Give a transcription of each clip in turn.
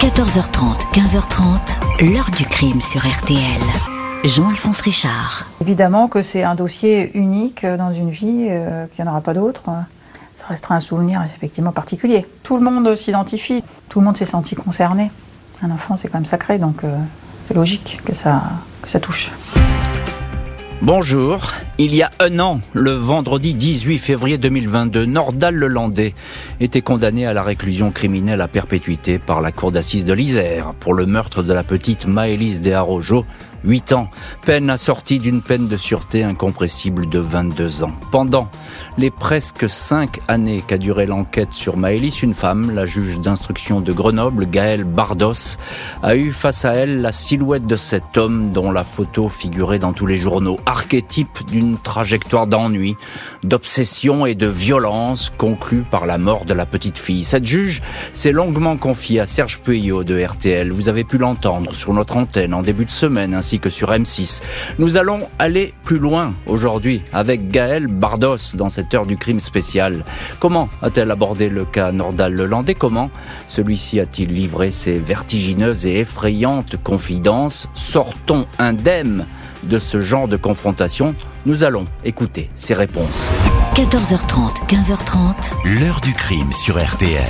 14h30, 15h30, l'heure du crime sur RTL. Jean-Alphonse Richard. Évidemment que c'est un dossier unique dans une vie, euh, qu'il n'y en aura pas d'autre. Ça restera un souvenir effectivement particulier. Tout le monde s'identifie, tout le monde s'est senti concerné. Un enfant, c'est quand même sacré, donc euh, c'est logique que ça, que ça touche. Bonjour. Il y a un an, le vendredi 18 février 2022, Nordal Lelandais était condamné à la réclusion criminelle à perpétuité par la cour d'assises de l'Isère pour le meurtre de la petite Maëlys Desarrojo, 8 ans, peine assortie d'une peine de sûreté incompressible de 22 ans. Pendant les presque 5 années qu'a duré l'enquête sur Maëlys, une femme, la juge d'instruction de Grenoble, Gaëlle Bardos, a eu face à elle la silhouette de cet homme dont la photo figurait dans tous les journaux, archétype d'une trajectoire d'ennui, d'obsession et de violence conclue par la mort de la petite fille. Cette juge s'est longuement confiée à Serge Puyot de RTL. Vous avez pu l'entendre sur notre antenne en début de semaine ainsi que sur M6. Nous allons aller plus loin aujourd'hui avec Gaëlle Bardos dans cette heure du crime spécial. Comment a-t-elle abordé le cas Nordal-Lelandais Comment celui-ci a-t-il livré ses vertigineuses et effrayantes confidences? Sortons indemnes de ce genre de confrontation Nous allons écouter ses réponses. 14h30, 15h30. L'heure du crime sur RTL.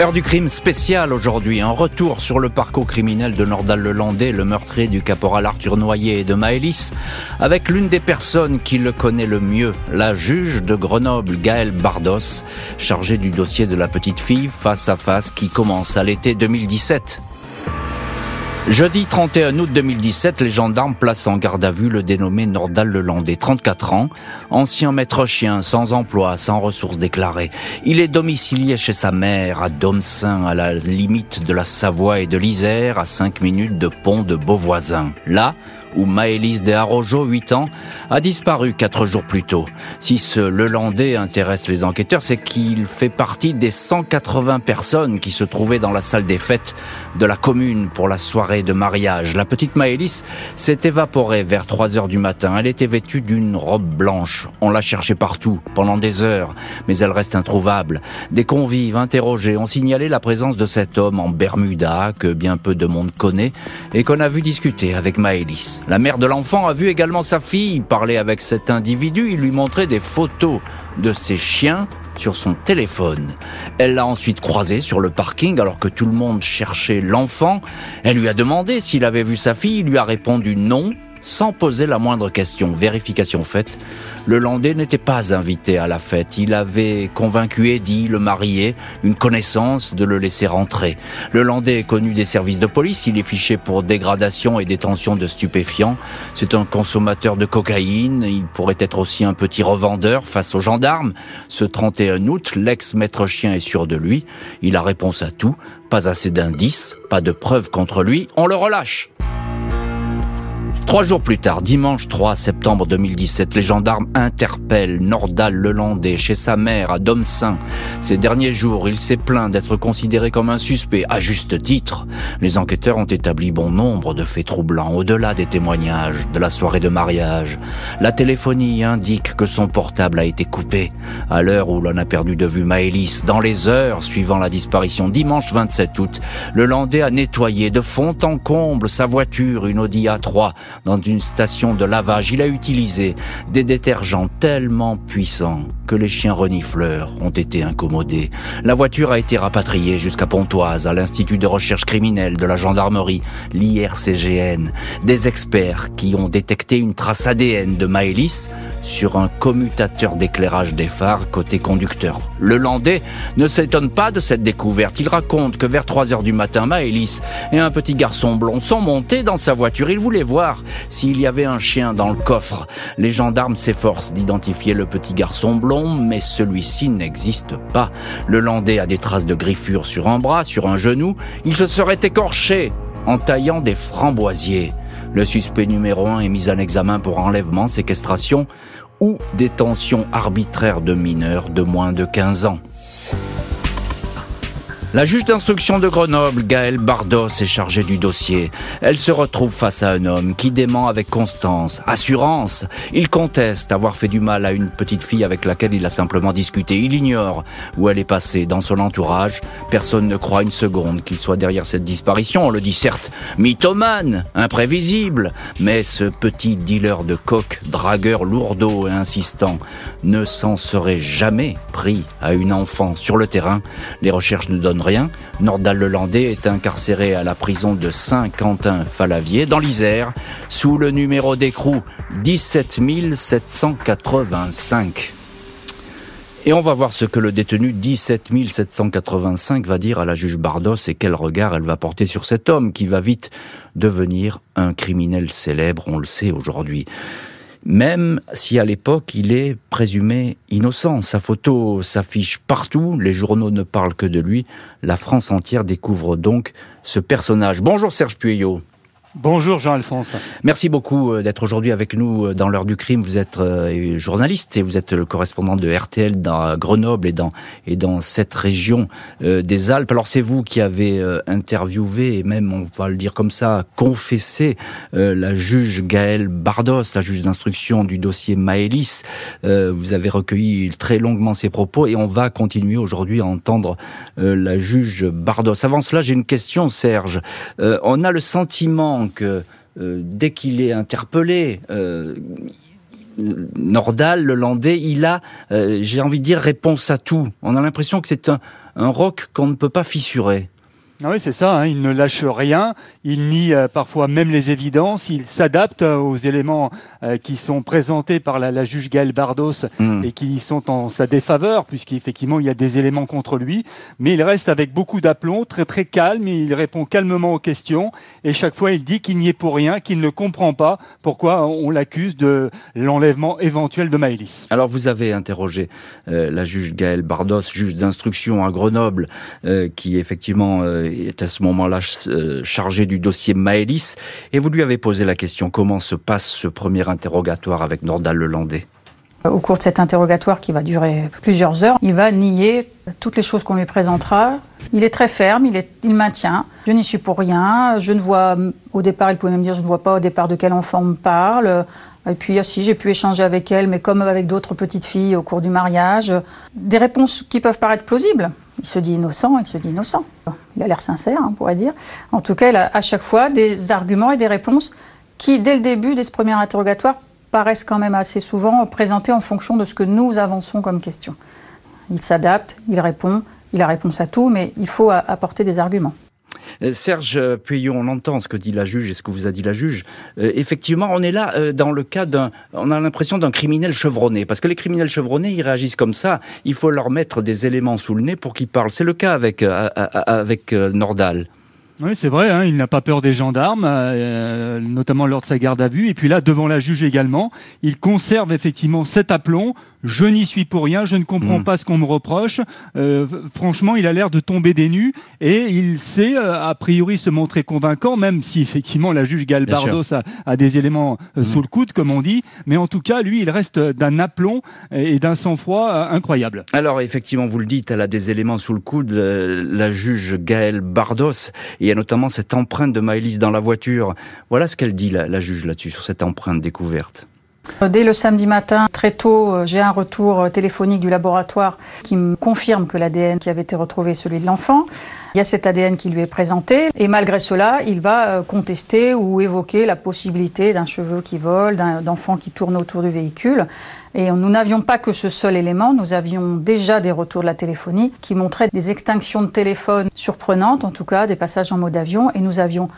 Heure du crime spécial aujourd'hui, un retour sur le parcours criminel de Nordal Lelandais, le meurtrier du caporal Arthur Noyer et de Maëlys, avec l'une des personnes qui le connaît le mieux, la juge de Grenoble, Gaëlle Bardos, chargée du dossier de la petite fille face à face qui commence à l'été 2017. Jeudi 31 août 2017, les gendarmes placent en garde à vue le dénommé Nordal Lelandais, 34 ans, ancien maître chien, sans emploi, sans ressources déclarées. Il est domicilié chez sa mère, à Domsain, à la limite de la Savoie et de l'Isère, à 5 minutes de pont de Beauvoisin. Là, où Maëlys de Arrojo, 8 ans, a disparu quatre jours plus tôt. Si ce Lelandais intéresse les enquêteurs, c'est qu'il fait partie des 180 personnes qui se trouvaient dans la salle des fêtes de la commune pour la soirée de mariage. La petite Maëlys s'est évaporée vers 3 heures du matin. Elle était vêtue d'une robe blanche. On l'a cherchée partout, pendant des heures, mais elle reste introuvable. Des convives interrogés ont signalé la présence de cet homme en Bermuda, que bien peu de monde connaît, et qu'on a vu discuter avec Maëlys. La mère de l'enfant a vu également sa fille parler avec cet individu. Il lui montrait des photos de ses chiens sur son téléphone. Elle l'a ensuite croisé sur le parking alors que tout le monde cherchait l'enfant. Elle lui a demandé s'il avait vu sa fille. Il lui a répondu non sans poser la moindre question. Vérification faite, le Landais n'était pas invité à la fête. Il avait convaincu Eddie, le marié, une connaissance, de le laisser rentrer. Le Landais est connu des services de police. Il est fiché pour dégradation et détention de stupéfiants. C'est un consommateur de cocaïne. Il pourrait être aussi un petit revendeur face aux gendarmes. Ce 31 août, l'ex-maître chien est sûr de lui. Il a réponse à tout. Pas assez d'indices, pas de preuves contre lui. On le relâche. Trois jours plus tard, dimanche 3 septembre 2017, les gendarmes interpellent Nordal Lelandais chez sa mère à Domsain. Ces derniers jours, il s'est plaint d'être considéré comme un suspect, à juste titre. Les enquêteurs ont établi bon nombre de faits troublants, au-delà des témoignages de la soirée de mariage. La téléphonie indique que son portable a été coupé. À l'heure où l'on a perdu de vue Maëlys, dans les heures suivant la disparition, dimanche 27 août, le Landais a nettoyé de fond en comble sa voiture, une Audi A3, dans une station de lavage. Il a utilisé des détergents tellement puissants que les chiens renifleurs ont été incommodés. La voiture a été rapatriée jusqu'à Pontoise, à l'Institut de recherche criminelle de la gendarmerie, l'IRCGN. Des experts qui ont détecté une trace ADN de Maëlys sur un commutateur d'éclairage des phares côté conducteur. Le Landais ne s'étonne pas de cette découverte. Il raconte que vers 3 heures du matin, Maëlys et un petit garçon blond sont montés dans sa voiture. Il voulait voir s'il y avait un chien dans le coffre. Les gendarmes s'efforcent d'identifier le petit garçon blond, mais celui-ci n'existe pas. Le Landais a des traces de griffures sur un bras, sur un genou. Il se serait écorché en taillant des framboisiers. Le suspect numéro 1 est mis en examen pour enlèvement, séquestration ou détention arbitraire de mineurs de moins de 15 ans. La juge d'instruction de Grenoble, Gaëlle Bardos, est chargée du dossier. Elle se retrouve face à un homme qui dément avec constance, assurance. Il conteste avoir fait du mal à une petite fille avec laquelle il a simplement discuté. Il ignore où elle est passée dans son entourage. Personne ne croit une seconde qu'il soit derrière cette disparition. On le dit certes mythomane, imprévisible, mais ce petit dealer de coq, dragueur lourdeau et insistant, ne s'en serait jamais pris à une enfant sur le terrain. Les recherches ne donnent rien. Nordal-Lelandais est incarcéré à la prison de Saint-Quentin-Falavier, dans l'Isère, sous le numéro d'écrou 17 785. Et on va voir ce que le détenu 17 785 va dire à la juge Bardos et quel regard elle va porter sur cet homme qui va vite devenir un criminel célèbre, on le sait aujourd'hui même si à l'époque il est présumé innocent. Sa photo s'affiche partout, les journaux ne parlent que de lui, la France entière découvre donc ce personnage. Bonjour Serge Pueyo. Bonjour Jean-Alphonse. Merci beaucoup euh, d'être aujourd'hui avec nous euh, dans l'heure du crime. Vous êtes euh, journaliste et vous êtes le correspondant de RTL dans Grenoble et dans et dans cette région des Alpes. Alors c'est vous qui avez interviewé et même on va le dire comme ça confessé la juge Gaëlle Bardos, la juge d'instruction du dossier Maëlys. Vous avez recueilli très longuement ses propos et on va continuer aujourd'hui à entendre la juge Bardos. Avant cela, j'ai une question Serge. On a le sentiment euh, dès qu'il est interpellé, euh, Nordal, le Landais, il a, euh, j'ai envie de dire, réponse à tout. On a l'impression que c'est un roc qu'on ne peut pas fissurer. Ah oui, c'est ça, hein, il ne lâche rien, il nie euh, parfois même les évidences, il s'adapte euh, aux éléments euh, qui sont présentés par la, juge Gaël Bardos hmm. et qui sont en sa défaveur, puisqu'effectivement il y a des éléments contre lui, mais il reste avec beaucoup d'aplomb, très très calme, il répond calmement aux questions, et chaque fois il dit qu'il n'y est pour rien, qu'il ne comprend pas pourquoi on l'accuse de l'enlèvement éventuel de Maëlys. Alors vous avez interrogé la juge Gaël Bardos, juge d'instruction à Grenoble, qui effectivement est à ce moment-là euh, chargé du dossier Maëlys, et vous lui avez posé la question comment se passe ce premier interrogatoire avec Nordal Lelandais? Au cours de cet interrogatoire qui va durer plusieurs heures, il va nier toutes les choses qu'on lui présentera. Il est très ferme, il, est, il maintient. Je n'y suis pour rien. Je ne vois, au départ, il pouvait même dire, je ne vois pas au départ de quel enfant on me parle. Et puis, ah, si j'ai pu échanger avec elle, mais comme avec d'autres petites filles au cours du mariage, des réponses qui peuvent paraître plausibles. Il se dit innocent, il se dit innocent. Il a l'air sincère, hein, on pourrait dire. En tout cas, il a à chaque fois des arguments et des réponses qui, dès le début, dès ce premier interrogatoire, paraissent quand même assez souvent présentés en fonction de ce que nous avançons comme question. Il s'adapte, il répond, il a réponse à tout, mais il faut apporter des arguments. Euh, Serge Puyon, on entend ce que dit la juge et ce que vous a dit la juge. Euh, effectivement, on est là euh, dans le cas d'un, on a l'impression d'un criminel chevronné, parce que les criminels chevronnés, ils réagissent comme ça. Il faut leur mettre des éléments sous le nez pour qu'ils parlent. C'est le cas avec avec Nordal. Oui, c'est vrai, hein, il n'a pas peur des gendarmes, euh, notamment lors de sa garde à vue. Et puis là, devant la juge également, il conserve effectivement cet aplomb. Je n'y suis pour rien, je ne comprends hmm. pas ce qu'on me reproche. Euh, franchement, il a l'air de tomber des nues et il sait euh, a priori se montrer convaincant, même si effectivement la juge Galbardos a, a, des éléments hmm. sous le coude, comme on dit. Mais en tout cas, lui, il reste d'un aplomb et d'un sang-froid incroyable. Alors effectivement, vous le dites, elle a des éléments sous le coude, la juge Gaëlle Bardos. Et y a notamment cette empreinte de Maëlys dans la voiture. Voilà ce qu'elle dit, la, juge, là-dessus, sur cette empreinte découverte. Dès le samedi matin, très tôt, euh, j'ai un retour euh, téléphonique du laboratoire qui me confirme que l'ADN qui avait été retrouvé est celui de l'enfant. Il y a cet ADN qui lui est présenté et malgré cela, il va euh, contester ou évoquer la possibilité d'un cheveu qui vole, d'enfant qui tourne autour du véhicule. Et nous n'avions pas que ce seul élément, nous avions déjà des retours de la téléphonie qui montraient des extinctions de téléphone surprenantes, en tout cas des passages en mode avion, et nous avions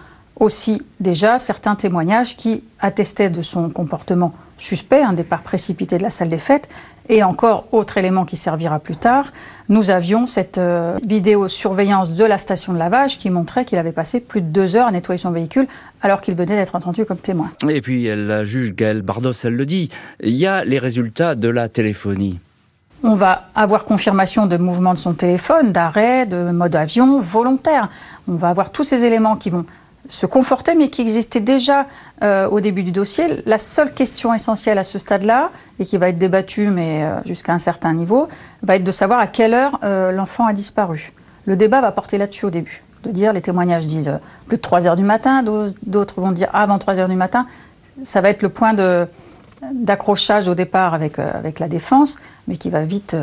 aussi déjà certains témoignages qui attestaient de son comportement suspect, un départ précipité de la salle des fêtes, et encore autre élément qui servira plus tard, nous avions cette euh, vidéosurveillance de la station de lavage qui montrait qu'il avait passé plus de deux heures à nettoyer son véhicule alors qu'il venait d'être entendu comme témoin. Et puis la juge Gaëlle Bardos, elle le dit, il y a les résultats de la téléphonie. On va avoir confirmation de mouvement de son téléphone, d'arrêt, de mode avion volontaire. On va avoir tous ces éléments qui vont se conforter, mais qui existait déjà euh, au début du dossier. La seule question essentielle à ce stade-là, et qui va être débattue, mais euh, jusqu'à un certain niveau, va être de savoir à quelle heure euh, l'enfant a disparu. Le débat va porter là-dessus au début. De dire, les témoignages disent plus de 3 heures du matin, d'autres vont dire avant 3 heures du matin. Ça va être le point d'accrochage au départ avec, avec la défense, mais qui va vite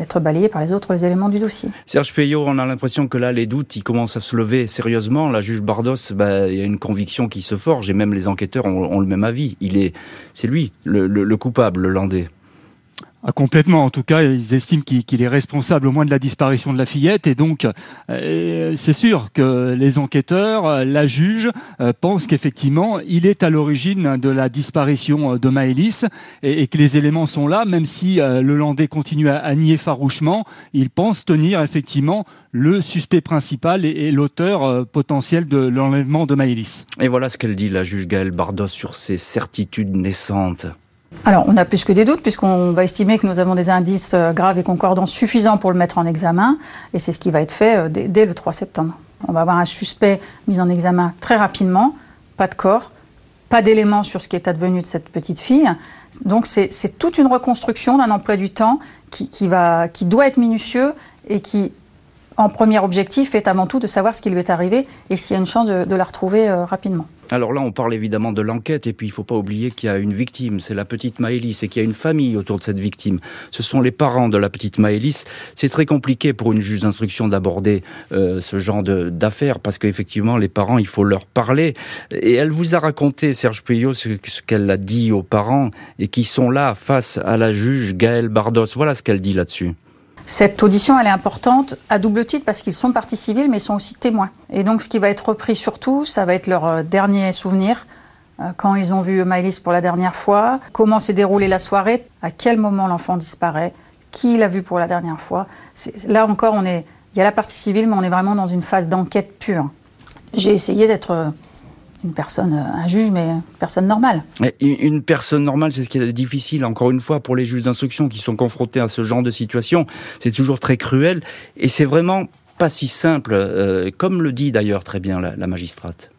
être balayé par les autres les éléments du dossier. Serge Payot, on a l'impression que là, les doutes, ils commencent à se lever sérieusement. La juge Bardos, bah, il y a une conviction qui se forge, et même les enquêteurs ont, le même avis. Il est, c'est lui, le, le coupable, le Landais. Ah, complètement. En tout cas, ils estiment qu'il est responsable au moins de la disparition de la fillette. Et donc, euh, c'est sûr que les enquêteurs, euh, la juge, euh, pensent qu'effectivement, il est à l'origine de la disparition de Maëlys et, que les éléments sont là, même si le Landais continue à, nier farouchement. Ils pensent tenir effectivement le suspect principal et, l'auteur potentiel de l'enlèvement de Maëlys. Et voilà ce qu'elle dit, la juge Gaëlle Bardos, sur ses certitudes naissantes. Alors, on a plus que des doutes, puisqu'on va estimer que nous avons des indices euh, graves et concordants suffisants pour le mettre en examen, et c'est ce qui va être fait euh, dès, le 3 septembre. On va avoir un suspect mis en examen très rapidement, pas de corps, pas d'éléments sur ce qui est advenu de cette petite fille. Donc, c'est toute une reconstruction d'un emploi du temps qui, va, qui doit être minutieux et qui, en premier objectif, est avant tout de savoir ce qui lui est arrivé et s'il y a une chance de, la retrouver euh, rapidement. Alors là, on parle évidemment de l'enquête, et puis il ne faut pas oublier qu'il y a une victime, c'est la petite Maëlys, et qu'il y a une famille autour de cette victime. Ce sont les parents de la petite Maëlys. C'est très compliqué pour une juge d'instruction d'aborder euh, ce genre d'affaires, parce qu'effectivement, les parents, il faut leur parler. Et elle vous a raconté, Serge Puyot, ce, qu'elle a dit aux parents, et qui sont là face à la juge Gaëlle Bardos. Voilà ce qu'elle dit là-dessus. Cette audition, elle est importante à double titre parce qu'ils sont partis civils, mais ils sont aussi témoins. Et donc, ce qui va être repris surtout, ça va être leur euh, dernier souvenir, euh, quand ils ont vu Maëlys pour la dernière fois, comment s'est déroulée la soirée, à quel moment l'enfant disparaît, qui l'a vu pour la dernière fois. Là encore, on est, il y a la partie civile, mais on est vraiment dans une phase d'enquête pure. J'ai essayé d'être euh, une personne, euh, un juge, mais une personne normale. Une personne normale, c'est ce qui est difficile, encore une fois, pour les juges d'instruction qui sont confrontés à ce genre de situation. C'est toujours très cruel et c'est vraiment pas si simple, euh, comme le dit d'ailleurs très bien la, magistrate.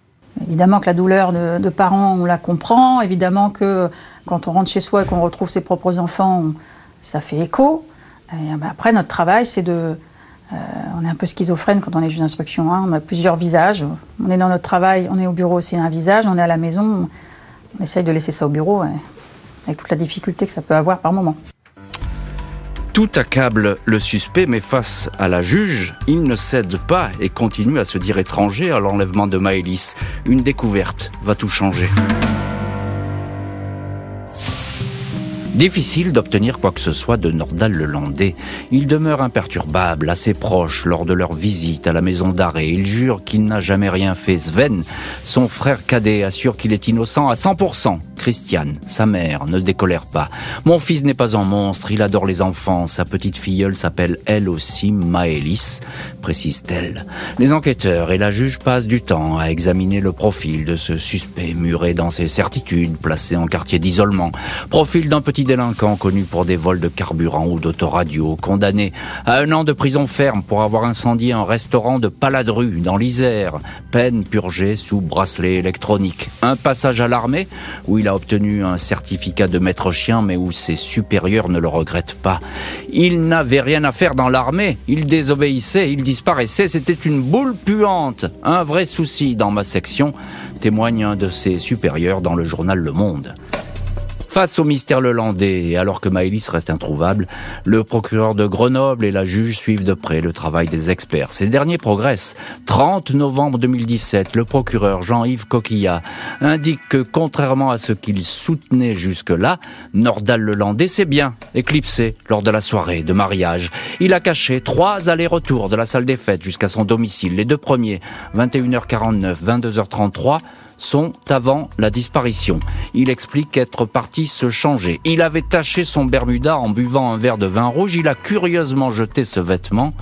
Évidemment que la douleur de, parents, on la comprend. Évidemment que quand on rentre chez soi et qu'on retrouve ses propres enfants, ça fait écho. Et ben après, notre travail, c'est de, euh, on est un peu schizophrène quand on est juge d'instruction. Hein. On a plusieurs visages. On est dans notre travail, on est au bureau, c'est un visage. On est à la maison, on essaye de laisser ça au bureau, avec toute la difficulté que ça peut avoir par moment. Tout accable le suspect, mais face à la juge, il ne cède pas et continue à se dire étranger à l'enlèvement de Maëlys. Une découverte va tout changer. Difficile d'obtenir quoi que ce soit de Nordal le Landais. Il demeure imperturbable, assez proche lors de leur visite à la maison d'arrêt. Il jure qu'il n'a jamais rien fait. Sven, son frère cadet, assure qu'il est innocent à 100%. Christiane, sa mère, ne décolère pas. Mon fils n'est pas un monstre, il adore les enfants. Sa petite filleule s'appelle elle aussi Maëlys, précise-t-elle. Les enquêteurs et la juge passent du temps à examiner le profil de ce suspect muré dans ses certitudes, placé en quartier d'isolement. Profil d'un petit délinquant connu pour des vols de carburant ou d'autoradio, condamné à un an de prison ferme pour avoir incendié un restaurant de Paladru dans l'Isère, peine purgée sous bracelet électronique. Un passage à l'armée où il a obtenu un certificat de maître chien, mais où ses supérieurs ne le regrettent pas. Il n'avait rien à faire dans l'armée, il désobéissait, il disparaissait, c'était une boule puante. Un vrai souci dans ma section, témoigne un de ses supérieurs dans le journal Le Monde. Face au mystère lelandais, et alors que Maëlys reste introuvable, le procureur de Grenoble et la juge suivent de près le travail des experts. Ces derniers progressent. 30 novembre 2017, le procureur Jean-Yves Coquillat indique que, contrairement à ce qu'il soutenait jusque-là, Nordal Lelandais s'est bien éclipsé lors de la soirée de mariage. Il a caché trois allers-retours de la salle des fêtes jusqu'à son domicile. Les deux premiers, 21h49, 22h33, sont avant la disparition. Il explique être parti se changer. Il avait taché son Bermuda en buvant un verre de vin rouge. Il a curieusement jeté ce vêtement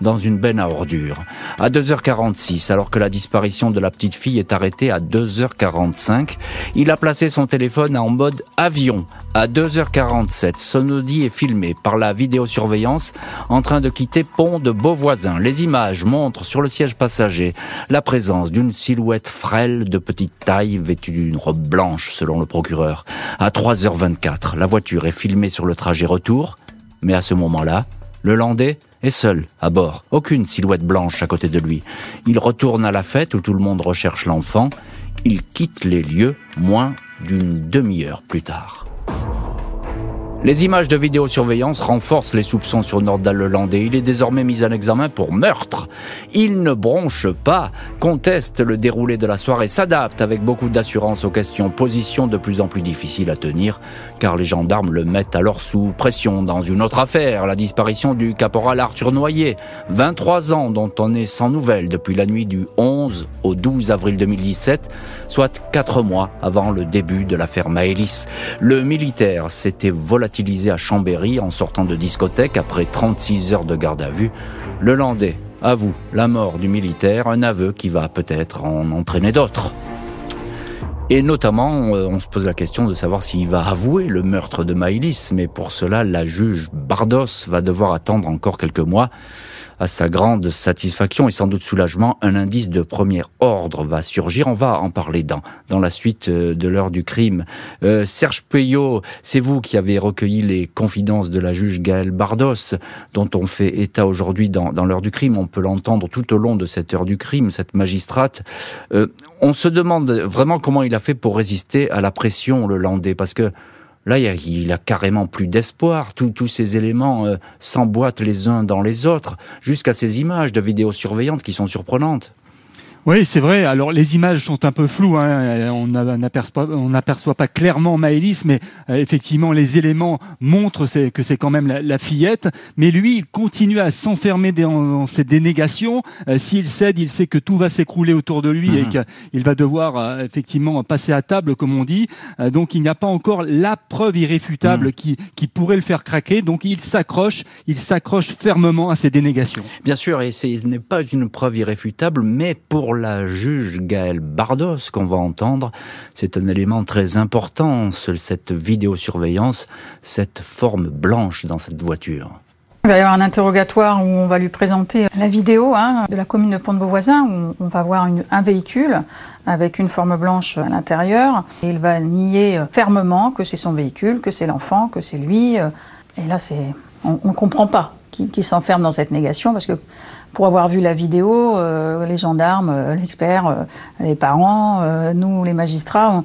dans une benne à ordures. À 2h46, alors que la disparition de la petite fille est arrêtée à 2h45, il a placé son téléphone en mode avion. À 2h47, son Audi est filmé par la vidéosurveillance en train de quitter pont de Beauvoisin. Les images montrent sur le siège passager la présence d'une silhouette frêle de petite taille vêtue d'une robe blanche selon le procureur. À 3h24, la voiture est filmée sur le trajet retour, mais à ce moment-là, le Landais et seul à bord, aucune silhouette blanche à côté de lui. Il retourne à la fête où tout le monde recherche l'enfant. Il quitte les lieux moins d'une demi-heure plus tard. Les images de vidéosurveillance renforcent les soupçons sur Nordal Lelandais. Il est désormais mis en examen pour meurtre. Il ne bronche pas, conteste le déroulé de la soirée, s'adapte avec beaucoup d'assurance aux questions, position de plus en plus difficile à tenir, car les gendarmes le mettent alors sous pression dans une autre affaire, la disparition du caporal Arthur Noyer, 23 ans dont on est sans nouvelles depuis la nuit du 11 au 12 avril 2017, soit 4 mois avant le début de l'affaire Maëlys. Le militaire s'était volatilisé à Chambéry en sortant de discothèque après 36 heures de garde à vue. Le Landais avoue la mort du militaire, un aveu qui va peut-être en entraîner d'autres. Et notamment, euh, on se pose la question de savoir s'il va avouer le meurtre de Maïlis, mais pour cela, la juge Bardos va devoir attendre encore quelques mois à sa grande satisfaction et sans doute soulagement, un indice de premier ordre va surgir. On va en parler dans, dans la suite euh, de l'heure du crime. Euh, Serge Peyot, c'est vous qui avez recueilli les confidences de la juge Gaëlle Bardos, dont on fait état aujourd'hui dans, dans l'heure du crime. On peut l'entendre tout au long de cette heure du crime, cette magistrate. Euh, on se demande vraiment comment il a fait pour résister à la pression le Landais, parce que Là, il a, carrément plus d'espoir. Tous ces éléments euh, s'emboîtent les uns dans les autres, jusqu'à ces images de vidéosurveillance qui sont surprenantes. Oui, c'est vrai. Alors les images sont un peu floues. Hein. On n'aperçoit pas clairement Maëlys, mais euh, effectivement les éléments montrent que c'est quand même la, fillette. Mais lui, il continue à s'enfermer dans, ses dénégations. Euh, s'il cède, il sait que tout va s'écrouler autour de lui et mhm. qu'il va devoir euh, effectivement passer à table, comme on dit. donc il n'y a pas encore la preuve irréfutable mhm. qui, qui pourrait le faire craquer. Donc il s'accroche, il s'accroche fermement à ses dénégations. Bien sûr, et ce n'est pas une preuve irréfutable, mais pour la juge Gaëlle Bardos qu'on va entendre, c'est un élément très important, cette vidéosurveillance, cette forme blanche dans cette voiture. Il va y avoir un interrogatoire où on va lui présenter la vidéo hein, de la commune de Pont-de-Beauvoisin, où on va voir un véhicule avec une forme blanche à l'intérieur. Il va nier fermement que c'est son véhicule, que c'est l'enfant, que c'est lui. Et là, c'est, on ne comprend pas qu'il s'enferme dans cette négation, parce que pour avoir vu la vidéo, euh, les gendarmes, euh, l'expert, euh, les parents, nous, les magistrats, on,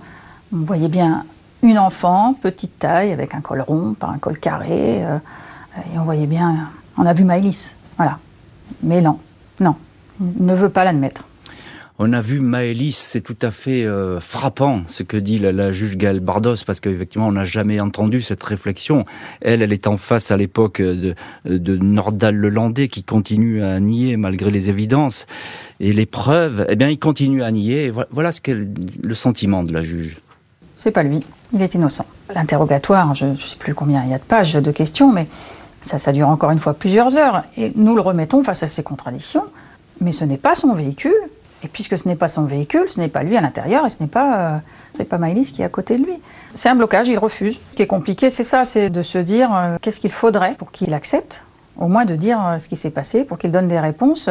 voyait bien une enfant, petite taille, avec un col rond, pas un col carré, et on voyait bien, on a vu Maëlys, voilà. Mais non, non, il ne veut pas l'admettre. On a vu Maëlys, c'est tout à fait euh, frappant ce que dit la, juge Gaëlle Bardos, parce qu'effectivement, on n'a jamais entendu cette réflexion. Elle, elle est en face à l'époque de, de Nordal Lelandais, qui continue à nier malgré les évidences. Et les preuves, eh bien, il continue à nier. Voilà ce qu'est le sentiment de la juge. C'est pas lui, il est innocent. L'interrogatoire, je ne sais plus combien il y a de pages de questions, mais ça, ça dure encore une fois plusieurs heures. Et nous le remettons face à ces contradictions. Mais ce n'est pas son véhicule, et puisque ce n'est pas son véhicule, ce n'est pas lui à l'intérieur et ce n'est pas, euh, pas qui est à côté de lui. C'est un blocage, il refuse. Ce qui est compliqué, c'est ça, c'est de se dire euh, qu'est-ce qu'il faudrait pour qu'il accepte, au moins de dire euh, ce qui s'est passé, pour qu'il donne des réponses.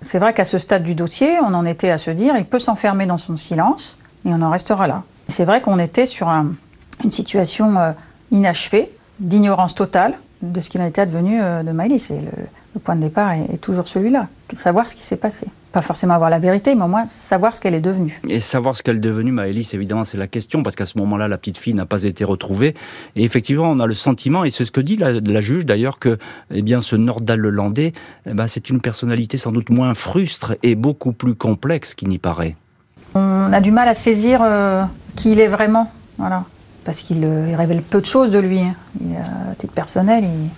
C'est vrai qu'à ce stade du dossier, on en était à se dire il peut s'enfermer dans son silence et on en restera là. C'est vrai qu'on était sur une situation inachevée, d'ignorance totale de ce qu'il a été advenu de Maïlis. Et le, point de départ est toujours celui-là, savoir ce qui s'est passé pas forcément avoir la vérité, mais au moins savoir ce qu'elle est devenue. Et savoir ce qu'elle est devenue, Maëlys, évidemment, c'est la question, parce qu'à ce moment-là, la petite fille n'a pas été retrouvée. Et effectivement, on a le sentiment, et c'est ce que dit la, juge d'ailleurs, que eh bien, ce Nordal-Landais, eh ben, c'est une personnalité sans doute moins frustre et beaucoup plus complexe qu'il n'y paraît. On a du mal à saisir euh, qui il est vraiment, voilà. Parce qu'il euh, révèle peu de choses de lui. Hein. Il, à titre personnel, il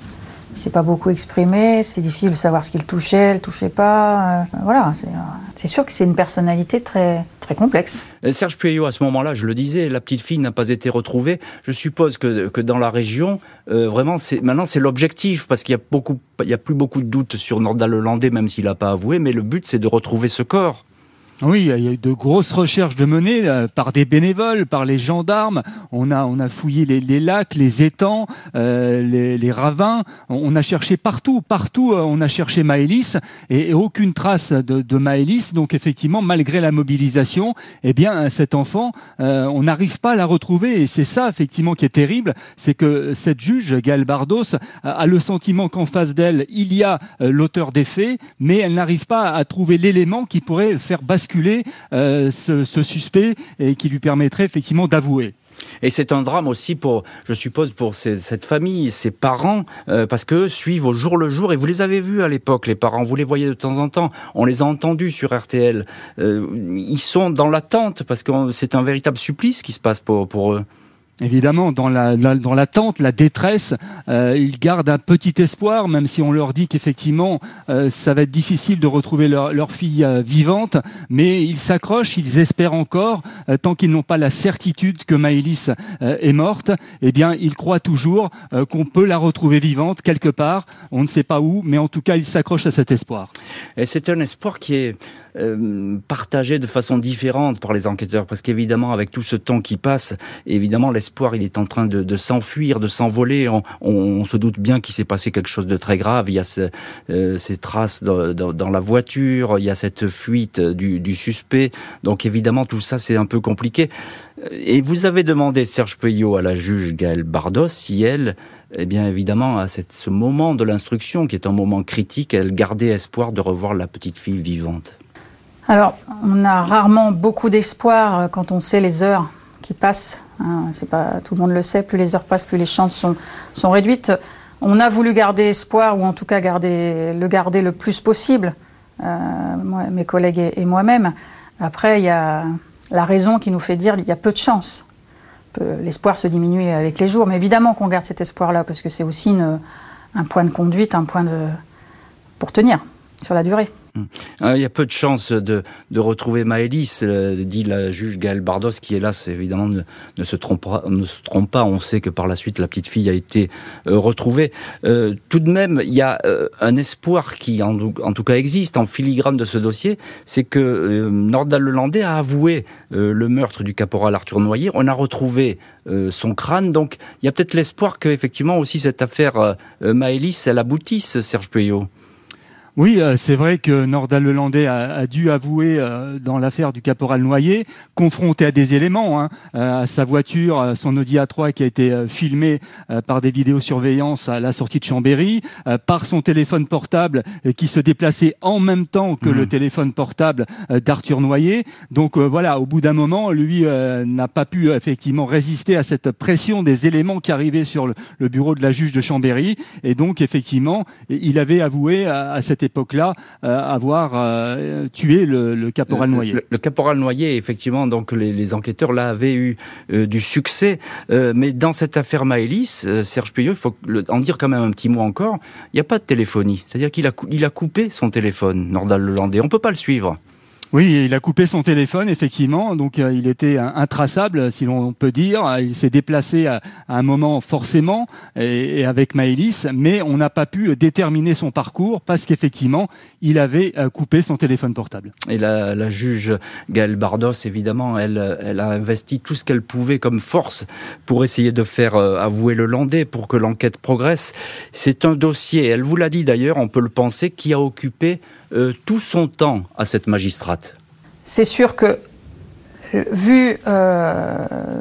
il s'est pas beaucoup exprimé, c'est difficile de savoir ce qu'il touchait, le touchait pas. Euh, voilà, euh, c'est sûr que c'est une personnalité très, très complexe. Serge Pueyo, à ce moment-là, je le disais, la petite fille n'a pas été retrouvée. Je suppose que, que dans la région, euh, vraiment, maintenant c'est l'objectif, parce qu'il y a il y a plus beaucoup de doutes sur Nordal Hollandais, même s'il n'a pas avoué, mais le but c'est de retrouver ce corps. Oui, il y a eu de grosses recherches de menées euh, par des bénévoles, par les gendarmes. On a, on a fouillé les, lacs, les étangs, euh, les, ravins. On a cherché partout, partout. Euh, on a cherché Maëlys et, aucune trace de, de. Donc effectivement, malgré la mobilisation, eh bien cet enfant, on n'arrive pas à la retrouver. Et c'est ça effectivement qui est terrible, c'est que cette juge, Gaëlle Bardos, a le sentiment qu'en face d'elle, il y a l'auteur des faits, mais elle n'arrive pas à trouver l'élément qui pourrait faire basculer euh, ce, suspect et qui lui permettrait effectivement d'avouer. Et c'est un drame aussi pour, je suppose, pour cette famille, ses parents, euh, parce que suivent au jour le jour. Et vous les avez vus à l'époque, les parents. Vous les voyez de temps en temps. On les a entendus sur RTL. Euh, ils sont dans l'attente parce que c'est un véritable supplice qui se passe pour, pour eux. Évidemment, dans la, dans l'attente, la détresse, euh, ils gardent un petit espoir, même si on leur dit qu'effectivement, euh, ça va être difficile de retrouver leur, leur fille euh, vivante, mais ils s'accrochent, ils espèrent encore, tant qu'ils n'ont pas la certitude que Maëlys est morte, eh bien, ils croient toujours qu'on peut la retrouver vivante quelque part, on ne sait pas où, mais en tout cas, ils s'accrochent à cet espoir. Et c'est un espoir qui est euh, partagé de façon différente par les enquêteurs, parce qu'évidemment, avec tout ce temps qui passe, évidemment, l'espoir, il est en train de, s'enfuir, de s'envoler. On, on, se doute bien qu'il s'est passé quelque chose de très grave. Il y a ce, euh, ces traces dans, dans, dans, la voiture, il y a cette fuite du, du suspect. Donc évidemment, tout ça, c'est un peu compliqué. Et vous avez demandé, Serge Peuillot, à la juge Gaëlle Bardos, si elle eh bien évidemment, à ce moment de l'instruction, qui est un moment critique, elle gardait espoir de revoir la petite fille vivante. Alors, on a rarement beaucoup d'espoir euh, quand on sait les heures qui passent. Hein, c'est pas tout le monde le sait. Plus les heures passent, plus les chances sont, réduites. On a voulu garder espoir, ou en tout cas garder, le garder le plus possible, euh, mes collègues et, moi-même. Après, il y a la raison qui nous fait dire qu'il y a peu de chances. L'espoir se diminue avec les jours, mais évidemment qu'on garde cet espoir-là parce que c'est aussi un point de conduite, un point pour tenir sur la durée. Ah, il y a peu de chances de, de retrouver Maëlys, euh, dit la juge Gaëlle Bardos, qui hélas évidemment ne, se trompe pas, ne se trompe pas. On sait que par la suite la petite fille a été euh, retrouvée. Euh, tout de même, il y a un espoir qui en, tout cas existe en filigrane de ce dossier, c'est que Nordal Lelandais a avoué le meurtre du caporal Arthur Noyer. On a retrouvé son crâne, donc il y a peut-être l'espoir que effectivement aussi cette affaire Maëlys, elle aboutisse, Serge Puyot. Oui, euh, c'est vrai que Nordal Lelandais a, dû avouer euh, dans l'affaire du caporal Noyer, confronté à des éléments, hein, euh, à sa voiture, son Audi A3 qui a été filmé par des vidéosurveillances à la sortie de Chambéry, par son téléphone portable qui se déplaçait en même temps que le mmh. téléphone portable d'Arthur Noyer. Donc voilà, au bout d'un moment, lui n'a pas pu effectivement résister à cette pression des éléments qui arrivaient sur le, le, bureau de la juge de Chambéry. Et donc effectivement, il avait avoué à, à cette époque-là euh, avoir euh, tué le, caporal Noyer. Le, caporal Noyer, effectivement, donc les, enquêteurs là avaient eu euh, du succès, mais dans cette affaire Maëlys, Serge Puyot, il faut en dire quand même un petit mot encore. Il n'y a pas de téléphonie, c'est-à-dire qu'il a, il a coupé son téléphone, Nordal Lelandais. On peut pas le suivre. Oui, il a coupé son téléphone, effectivement, donc euh, il était intraçable, si l'on peut dire. Il s'est déplacé à, un moment forcément, et, avec Maëlys, mais on n'a pas pu déterminer son parcours parce qu'effectivement, il avait euh, coupé son téléphone portable. Et la, juge Gaëlle Bardos, évidemment, elle, elle a investi tout ce qu'elle pouvait comme force pour essayer de faire euh, avouer le Landais, pour que l'enquête progresse. C'est un dossier, elle vous l'a dit d'ailleurs, on peut le penser, qui a occupé euh, tout son temps à cette magistrate. C'est sûr que euh, vu, euh,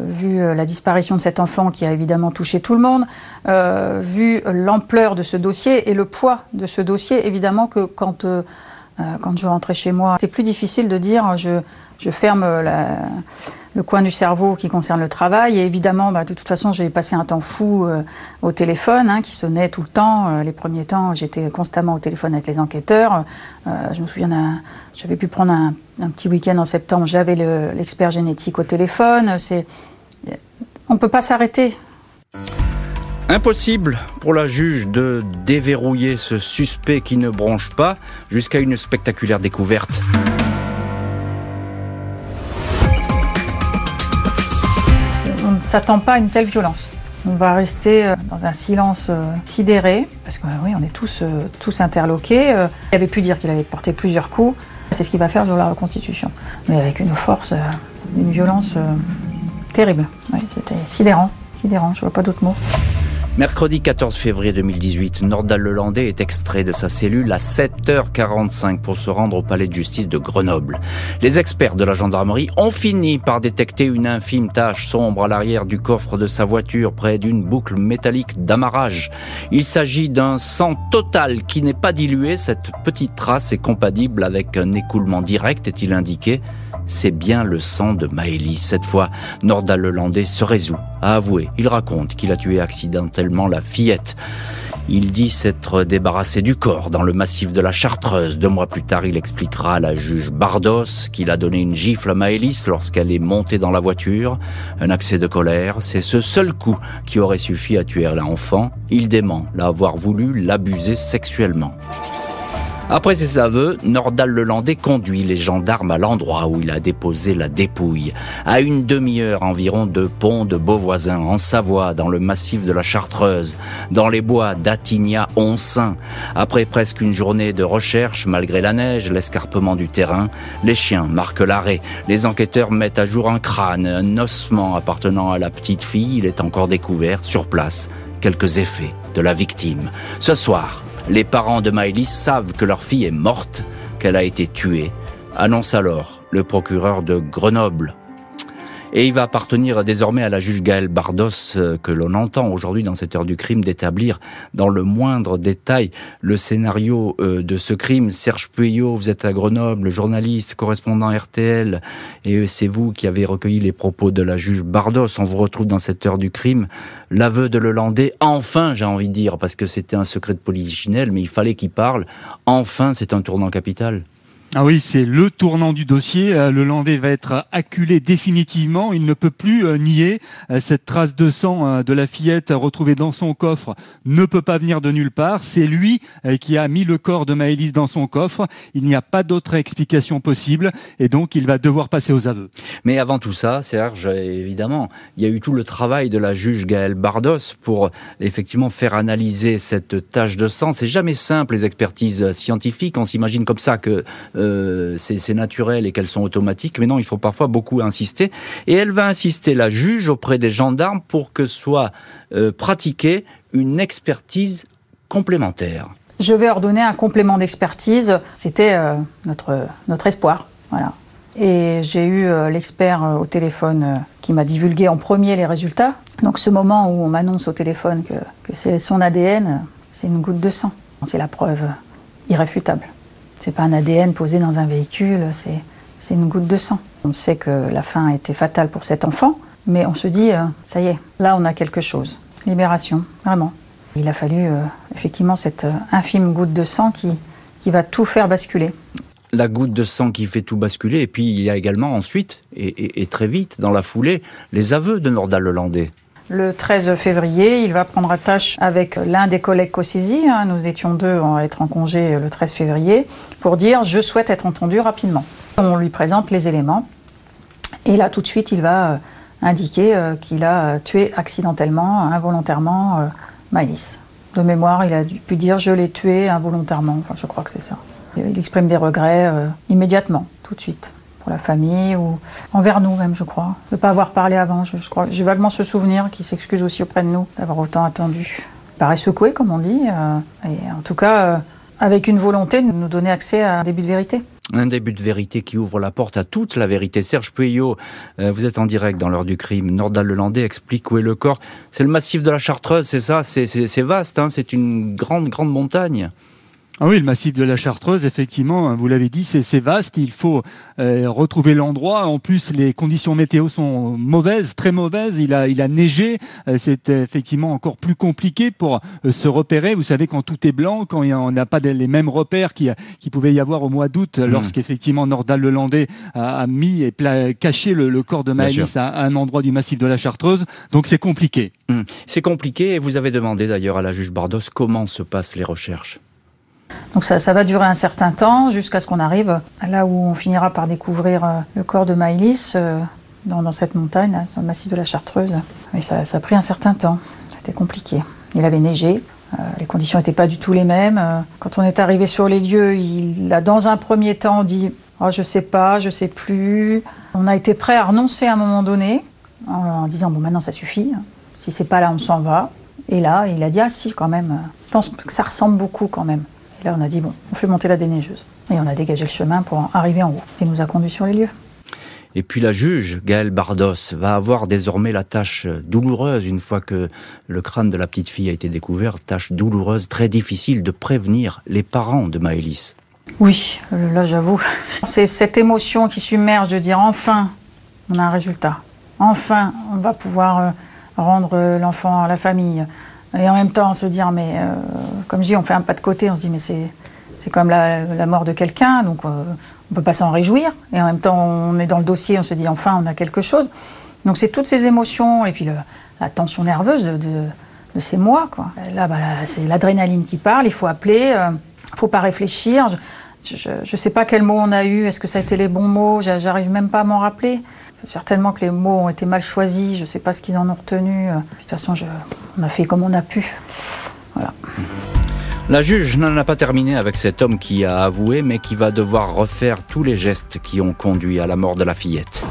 vu la disparition de cet enfant qui a évidemment touché tout le monde, vu l'ampleur de ce dossier et le poids de ce dossier, évidemment que quand, quand je rentrais chez moi, c'est plus difficile de dire je, je ferme le coin du cerveau qui concerne le travail. Et évidemment, bah, de toute façon, j'ai passé un temps fou euh, au téléphone, hein, qui sonnait tout le temps. Euh, les premiers temps, j'étais constamment au téléphone avec les enquêteurs. Euh, je me souviens, j'avais pu prendre un, petit week-end en septembre, j'avais l'expert génétique au téléphone. On ne peut pas s'arrêter. Impossible pour la juge de déverrouiller ce suspect qui ne bronche pas jusqu'à une spectaculaire découverte. s'attend pas à une telle violence. On va rester euh, dans un silence euh, sidéré, parce que oui, on est tous, euh, tous interloqués. Il avait pu dire qu'il avait porté plusieurs coups. C'est ce qui va faire jour la reconstitution. Mais avec une force, une violence terrible. C'était sidérant, sidérant, je vois pas d'autres mots. Mercredi 14 février 2018, Nordal Lelandais est extrait de sa cellule à 7h45 pour se rendre au palais de justice de Grenoble. Les experts de la gendarmerie ont fini par détecter une infime tache sombre à l'arrière du coffre de sa voiture près d'une boucle métallique d'amarrage. Il s'agit d'un sang total qui n'est pas dilué. Cette petite trace est compatible avec un écoulement direct, est-il indiqué c'est bien le sang de Maëlys. Cette fois, Nordal Lelandais se résout à avouer. Il raconte qu'il a tué accidentellement la fillette. Il dit s'être débarrassé du corps dans le massif de la Chartreuse. Deux mois plus tard, il expliquera à la juge Bardos qu'il a donné une gifle à Maëlys lorsqu'elle est montée dans la voiture. Un accès de colère, c'est ce seul coup qui aurait suffi à tuer l'enfant. Il dément l'avoir voulu l'abuser sexuellement. Après ses aveux, Nordal Lelandais conduit les gendarmes à l'endroit où il a déposé la dépouille, à une demi-heure environ de pont de Beauvoisin, en Savoie, dans le massif de la Chartreuse, dans les bois d'Attigna-Onsin. Après presque une journée de recherche, malgré la neige, l'escarpement du terrain, les chiens marquent l'arrêt. Les enquêteurs mettent à jour un crâne, un ossement appartenant à la petite fille. Il est encore découvert, sur place, quelques effets de la victime. Ce soir, les parents de Maëlys savent que leur fille est morte, qu'elle a été tuée, annonce alors le procureur de Grenoble. Et il va appartenir désormais à la juge Gaëlle Bardos, euh, que l'on entend aujourd'hui dans cette heure du crime, d'établir dans le moindre détail le scénario euh, de ce crime. Serge Puyot, vous êtes à Grenoble, journaliste, correspondant RTL, et c'est vous qui avez recueilli les propos de la juge Bardos. On vous retrouve dans cette heure du crime. L'aveu de Lelandais, enfin, j'ai envie de dire, parce que c'était un secret de mais il fallait qu'il parle. Enfin, c'est un tournant capital. Ah oui, c'est le tournant du dossier. Euh, le Landais va être acculé définitivement. Il ne peut plus euh, nier euh, cette trace de sang de la fillette retrouvée dans son coffre ne peut pas venir de nulle part. C'est lui qui a mis le corps de Maëlys dans son coffre. Il n'y a pas d'autre explication possible et donc il va devoir passer aux aveux. Mais avant tout ça, Serge, évidemment, il y a eu tout le travail de la juge Gaëlle Bardos pour effectivement faire analyser cette tache de sang. C'est jamais simple les expertises scientifiques. On s'imagine comme ça que euh, c'est naturel et qu'elles sont automatiques, mais non, il faut parfois beaucoup insister. Et elle va insister, la juge, auprès des gendarmes pour que soit euh, pratiquée une expertise complémentaire. Je vais ordonner un complément d'expertise. C'était euh, notre, notre espoir. Voilà. Et j'ai eu l'expert au téléphone qui m'a divulgué en premier les résultats. Donc ce moment où on m'annonce au téléphone que, que c'est son ADN, c'est une goutte de sang. C'est la preuve irréfutable. C'est pas un ADN posé dans un véhicule, c'est une goutte de sang. On sait que la fin a été fatale pour cet enfant, mais on se dit, euh, ça y est, là on a quelque chose. Libération, vraiment. Il a fallu euh, effectivement cette euh, infime goutte de sang qui, qui va tout faire basculer la goutte de sang qui fait tout basculer. Et puis il y a également ensuite, et, très vite, dans la foulée, les aveux de Nordal Lelandais. Le 13 février, il va prendre attache avec l'un des collègues co-saisis, hein. nous étions deux à être en congé le 13 février, pour dire je souhaite être entendu rapidement. On lui présente les éléments et là tout de suite il va euh, indiquer euh, qu'il a tué accidentellement, involontairement euh, Maëlys. De mémoire, il a pu dire je l'ai tué involontairement, enfin je crois que c'est ça. Il exprime des regrets immédiatement, tout de suite pour la famille ou envers nous même, je crois. De ne pas avoir parlé avant, je, crois. J'ai vaguement ce souvenir qui s'excuse aussi auprès de nous d'avoir autant attendu. Il paraît secoué, comme on dit, euh, et en tout cas euh, avec une volonté de nous donner accès à un début de vérité. Un début de vérité qui ouvre la porte à toute la vérité. Serge Pueyo, euh, vous êtes en direct dans l'heure du crime. Nordal Lelandais explique où est le corps. C'est le massif de la Chartreuse, c'est ça C'est vaste, hein c'est une grande, grande montagne. Ah oui, le massif de la Chartreuse, effectivement, vous l'avez dit, c'est vaste. Il faut euh, retrouver l'endroit. En plus, les conditions météo sont mauvaises, très mauvaises. Il a, il a neigé. Euh, c'est effectivement encore plus compliqué pour euh, se repérer. Vous savez, quand tout est blanc, quand on n'a pas les mêmes repères qui, qui pouvait y avoir au mois d'août, mmh. lorsqu'effectivement Nordal Lelandais a, a mis et caché le, corps de Maëlys à, un endroit du massif de la Chartreuse. Donc c'est compliqué. Mmh. C'est compliqué. Et vous avez demandé d'ailleurs à la juge Bardos comment se passent les recherches. Donc ça, va durer un certain temps jusqu'à ce qu'on arrive là où on finira par découvrir euh, le corps de Maïlis euh, dans, cette montagne, là, sur le massif de la Chartreuse. Mais ça, a pris un certain temps, c'était compliqué. Il avait neigé, les conditions n'étaient pas du tout les mêmes. Quand on est arrivé sur les lieux, il a dans un premier temps dit oh, Je sais pas, je sais plus. On a été prêt à renoncer à un moment donné en, disant Bon, maintenant ça suffit. Si c'est pas là, on s'en va. Et là, il a dit Ah, si, quand même. Je pense que ça ressemble beaucoup quand même. Et là, on a dit Bon, on fait monter la déneigeuse. Et on a dégagé le chemin pour arriver en haut. Et nous a conduits sur les lieux. Et puis la juge, Gaëlle Bardos, va avoir désormais la tâche douloureuse, une fois que le crâne de la petite fille a été découvert, tâche douloureuse, très difficile de prévenir les parents de Maëlys. Oui, là j'avoue, c'est cette émotion qui submerge de dire enfin, on a un résultat. Enfin, on va pouvoir euh, rendre l'enfant à la famille. Et en même temps, se dire, mais euh, comme je dis, on fait un pas de côté, on se dit, mais c'est, c'est comme la, mort de quelqu'un, donc euh, on peut pas s'en réjouir. Et en même temps, on est dans le dossier, on se dit enfin, on a quelque chose. Donc c'est toutes ces émotions et puis la tension nerveuse de, ces mois. Quoi. Là, bah, c'est l'adrénaline qui parle, il faut appeler, il euh, ne faut pas réfléchir. Je ne sais pas quels mots on a eu, est-ce que ça a été les bons mots, j'arrive même pas à m'en rappeler. Certainement que les mots ont été mal choisis, je ne sais pas ce qu'ils en ont retenu. De toute façon, on a fait comme on a pu. Voilà. La juge n'en a pas terminé avec cet homme qui a avoué, mais qui va devoir refaire tous les gestes qui ont conduit à la mort de la fillette.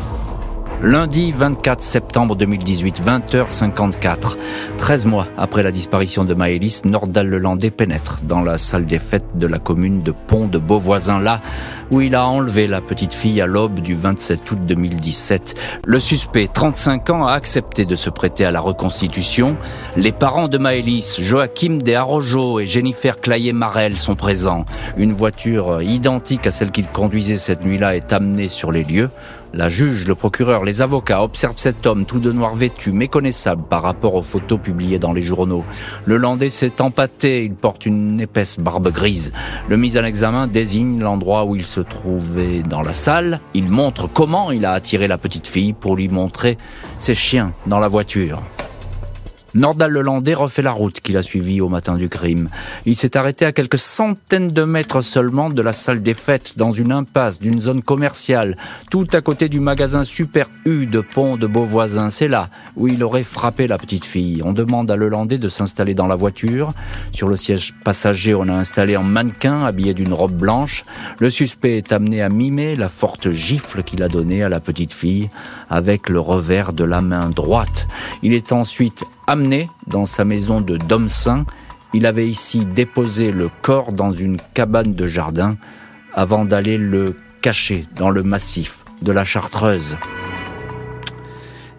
Lundi 24 septembre 2018, 20h54. 13 mois après la disparition de Maëlys, Nordal-Lelandais pénètre dans la salle des fêtes de la commune de Pont de Beauvoisin, là où il a enlevé la petite fille à l'aube du 27 août 2017. Le suspect, 35 ans, a accepté de se prêter à la reconstitution. Les parents de Maëlys, Joachim de Arrojo et Jennifer Clayer-Marel sont présents. Une voiture identique à celle qu'il conduisait cette nuit-là est amenée sur les lieux. La juge, le procureur, les avocats observent cet homme tout de noir vêtu, méconnaissable par rapport aux photos publiées dans les journaux. Le Landais s'est empâté, il porte une épaisse barbe grise. Le mis en examen désigne l'endroit où il se trouvait dans la salle. Il montre comment il a attiré la petite fille pour lui montrer ses chiens dans la voiture. Nordal Lelandais refait la route qu'il a suivie au matin du crime. Il s'est arrêté à quelques centaines de mètres seulement de la salle des fêtes, dans une impasse d'une zone commerciale, tout à côté du magasin Super U de Pont de Beauvoisin. C'est là où il aurait frappé la petite fille. On demande à Lelandais de s'installer dans la voiture. Sur le siège passager, on a installé un mannequin habillé d'une robe blanche. Le suspect est amené à mimer la forte gifle qu'il a donnée à la petite fille avec le revers de la main droite. Il est ensuite amené dans sa maison de Domsaint. Il avait ici déposé le corps dans une cabane de jardin avant d'aller le cacher dans le massif de la Chartreuse.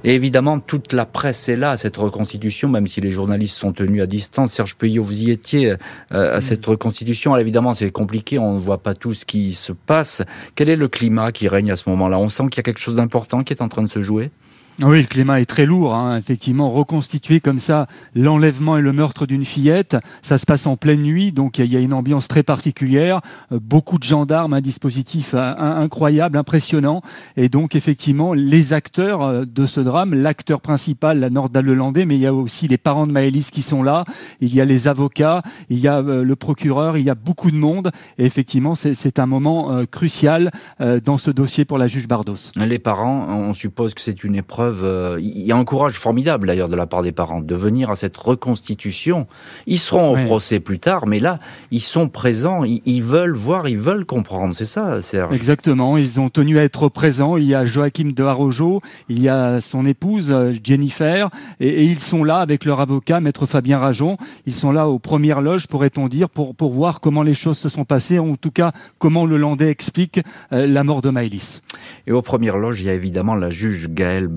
Et évidemment, toute la presse est là à cette reconstitution, même si les journalistes sont tenus à distance. Serge Puyot, vous y étiez euh, à cette reconstitution. Alors évidemment, c'est compliqué, on ne voit pas tout ce qui se passe. Quel est le climat qui règne à ce moment-là? On sent qu'il y a quelque chose d'important qui est en train de se jouer? Oui, le climat est très lourd, hein. effectivement, reconstituer comme ça l'enlèvement et le meurtre d'une fillette, ça se passe en pleine nuit, donc il y a une ambiance très particulière, euh, beaucoup de gendarmes, un dispositif euh, incroyable, impressionnant, et donc effectivement les acteurs euh, de ce drame, l'acteur principal, la Nord-Lelandais, mais il y a aussi les parents de Maëlys qui sont là, il y a les avocats, il y a le procureur, il y a beaucoup de monde, et effectivement c'est un moment crucial dans ce dossier pour la juge Bardos. Les parents, on suppose que c'est une épreuve euh, il y a un courage formidable d'ailleurs de la part des parents de venir à cette reconstitution. Ils seront au procès plus tard, mais là, ils sont présents, ils, veulent voir, ils veulent comprendre. C'est ça, Serge? Exactement, ils ont tenu à être présents. Il y a Joachim de Harojo, il y a son épouse euh, Jennifer, et, ils sont là avec leur avocat, maître Fabien Rajon. Ils sont là aux premières loges, pourrait-on dire, pour, pour voir comment les choses se sont passées, en tout cas comment le Landais explique euh, la mort de Maëlys. Et aux premières loges, il y a évidemment la juge Gaëlle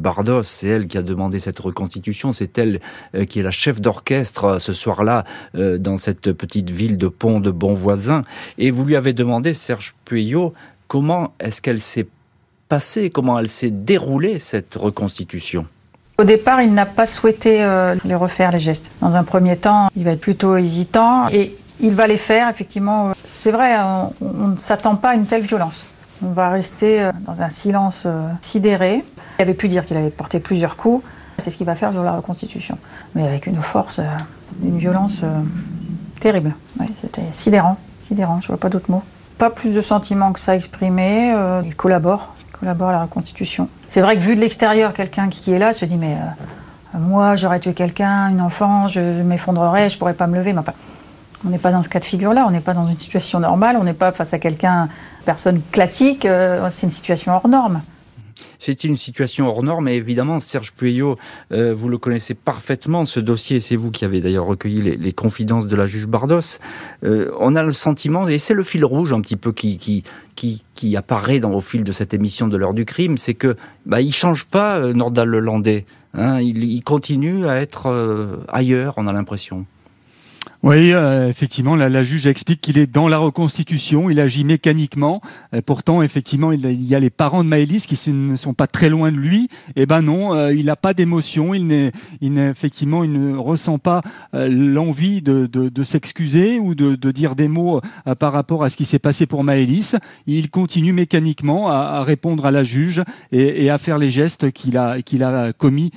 C'est elle qui a demandé cette reconstitution, c'est elle euh, qui est la chef d'orchestre euh, ce soir-là euh, dans cette petite ville de Pont de Bonvoisin. Et vous lui avez demandé, Serge Puyot, comment est-ce qu'elle s'est passée, comment elle s'est déroulée cette reconstitution? Au départ, il n'a pas souhaité les refaire, les gestes. Dans un premier temps, il va être plutôt hésitant et il va les faire, effectivement. C'est vrai, on ne s'attend pas à une telle violence. On va rester dans un silence sidéré. Il avait pu dire qu'il avait porté plusieurs coups. C'est ce qu'il va faire sur la reconstitution. Mais avec une force, euh, une violence terrible. C'était sidérant, sidérant, je vois pas d'autres mots. Pas plus de sentiments que ça exprimé. il collabore, il collabore à la reconstitution. C'est vrai que vu de l'extérieur, quelqu'un qui est là se dit mais moi, j'aurais tué quelqu'un, une enfant, je, m'effondrerais, je pourrais pas me lever. Mais on n'est pas dans ce cas de figure-là, on n'est pas dans une situation normale, on n'est pas face à quelqu'un, personne classique, euh, c'est une situation hors norme. C'est une situation hors norme, et évidemment, Serge Pueyo, euh, vous le connaissez parfaitement, ce dossier, c'est vous qui avez d'ailleurs recueilli les, confidences de la juge Bardos. Euh, on a le sentiment, et c'est le fil rouge un petit peu qui, qui, qui, apparaît dans, au fil de cette émission de l'heure du crime, c'est que bah, il change pas, Nordal Lelandais. Hein, il, il, continue à être ailleurs, on a l'impression. Oui, euh, effectivement, la, juge explique qu'il est dans la reconstitution, il agit mécaniquement. pourtant, effectivement, il, y a les parents de Maëlys qui ne sont pas très loin de lui. Eh ben non, euh, il n'a pas d'émotion, il, n'est, effectivement, il ne ressent pas euh, l'envie de, s'excuser ou de, dire des mots par rapport à ce qui s'est passé pour Maëlys. Il continue mécaniquement à, répondre à la juge et, à faire les gestes qu'il a, qu'il a commis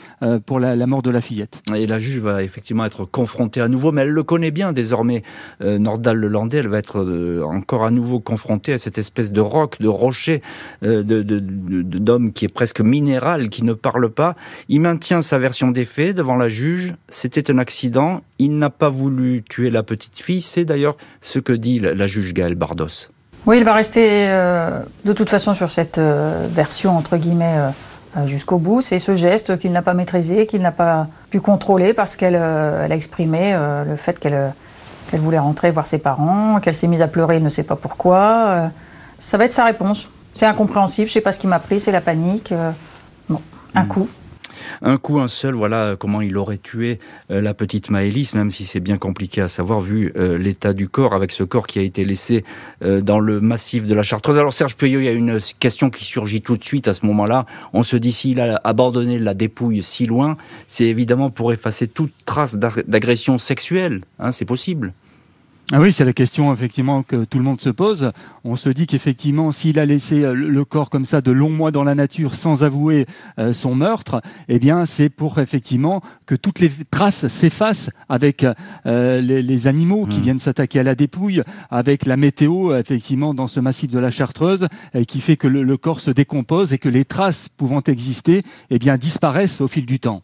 pour la, la mort de la fillette. Et la juge va effectivement être confrontée à nouveau, mais elle le connaît bien désormais euh, Nordal Lelandais, elle va être euh, encore à nouveau confrontée à cette espèce de roc, de rocher, euh, d'homme qui est presque minéral, qui ne parle pas. Il maintient sa version des faits devant la juge. C'était un accident. Il n'a pas voulu tuer la petite fille. C'est d'ailleurs ce que dit la, juge Gaëlle Bardos. Oui, il va rester de toute façon sur cette version entre guillemets jusqu'au bout. C'est ce geste qu'il n'a pas maîtrisé, qu'il n'a pas pu contrôler parce qu'elle euh, a exprimé euh, le fait euh, qu'elle voulait rentrer voir ses parents, qu'elle s'est mise à pleurer, il ne sait pas pourquoi. ça va être sa réponse. C'est incompréhensible, je ne sais pas ce qui m'a pris, c'est la panique. bon, un mm. coup un coup, un seul, voilà comment il aurait tué euh, la petite Maëlys, même si c'est bien compliqué à savoir vu euh, l'état du corps, avec ce corps qui a été laissé euh, dans le massif de la Chartreuse. Alors Serge Puyot, il y a une question qui surgit tout de suite à ce moment-là. On se dit s'il a abandonné la dépouille si loin, c'est évidemment pour effacer toute trace d'agression sexuelle. Hein, c'est possible. Ah oui, c'est la question effectivement que tout le monde se pose. On se dit qu'effectivement, s'il a laissé euh, le corps comme ça de longs mois dans la nature sans avouer euh, son meurtre, eh bien, c'est pour effectivement que toutes les traces s'effacent avec euh, les, animaux qui mmh. viennent s'attaquer à la dépouille, avec la météo effectivement dans ce massif de la Chartreuse, qui fait que le, le, corps se décompose et que les traces pouvant exister, eh bien, disparaissent au fil du temps.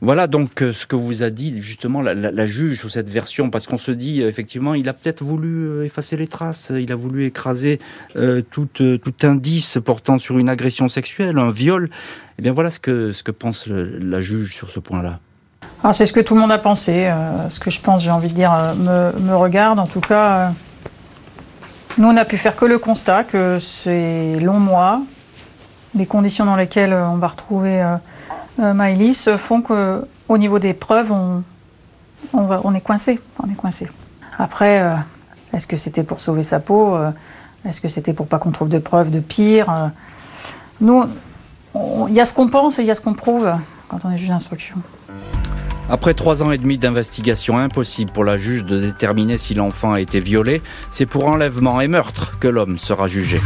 Voilà donc euh, ce que vous a dit justement la, juge sur cette version, parce qu'on se dit euh, effectivement, il a peut-être voulu euh, effacer les traces, il a voulu écraser tout, indice portant sur une agression sexuelle, un viol. Et eh bien voilà ce que, ce que pense la juge sur ce point-là. Alors c'est ce que tout le monde a pensé, ce que je pense, j'ai envie de dire, me, regarde. En tout cas, nous on a pu faire que le constat que ces longs mois, les conditions dans lesquelles on va retrouver Maëlys font qu'au niveau des preuves, on, on, est coincé. On est coincé. Après, euh, est-ce que c'était pour sauver sa peau euh, Est-ce que c'était pour pas qu'on trouve de preuves de pire Nous, il y a ce qu'on pense et il y a ce qu'on prouve quand on est juge d'instruction. Après trois ans et demi d'investigation, impossible pour la juge de déterminer si l'enfant a été violé. C'est pour enlèvement et meurtre que l'homme sera jugé.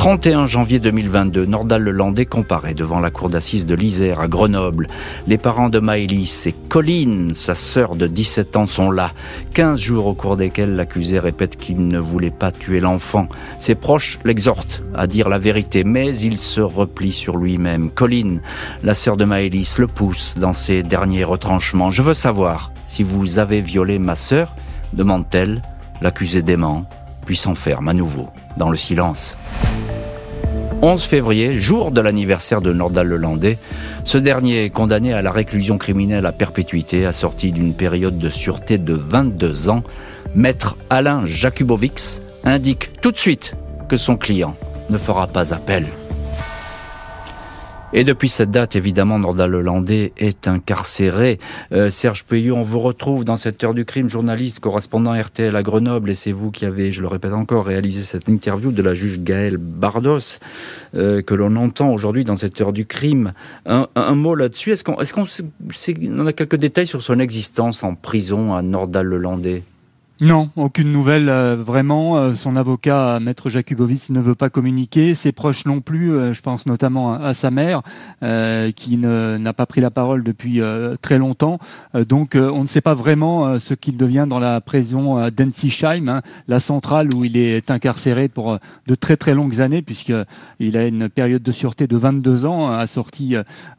31 janvier 2022, Nordal Lelandais comparaît devant la cour d'assises de l'Isère à Grenoble. Les parents de Maëlys et Colline, sa sœur de 17 ans, sont là. 15 jours au cours desquels l'accusé répète qu'il ne voulait pas tuer l'enfant. Ses proches l'exhortent à dire la vérité, mais il se replie sur lui-même. Colline, la sœur de Maëlys, le pousse dans ses derniers retranchements. Je veux savoir si vous avez violé ma sœur, demande-t-elle. L'accusé dément, puis s'enferme à nouveau dans le silence. 11 février, jour de l'anniversaire de Nordal Lelandais, ce dernier est condamné à la réclusion criminelle à perpétuité, assorti d'une période de sûreté de 22 ans. Maître Alain Jakubovics indique tout de suite que son client ne fera pas appel. Et depuis cette date, évidemment, Nordal Lelandais est incarcéré. Euh, Serge Peyou, on vous retrouve dans cette heure du crime, journaliste, correspondant RTL à Grenoble, et c'est vous qui avez, je le répète encore, réalisé cette interview de la juge Gaëlle Bardos, euh, que l'on entend aujourd'hui dans cette heure du crime. Un, mot là-dessus, est-ce qu'on a quelques détails sur son existence en prison à Nordal Lelandais Non, aucune nouvelle. Euh, vraiment, euh, son avocat, Maître Jakubowicz, ne veut pas communiquer. Ses proches non plus. Euh, je pense notamment à, sa mère, qui n'a pas pris la parole depuis très longtemps. donc, on ne sait pas vraiment ce qu'il devient dans la prison d'Ensisheim, hein, la centrale où il est incarcéré pour de très très longues années, puisqu'il a une période de sûreté de 22 ans, assorti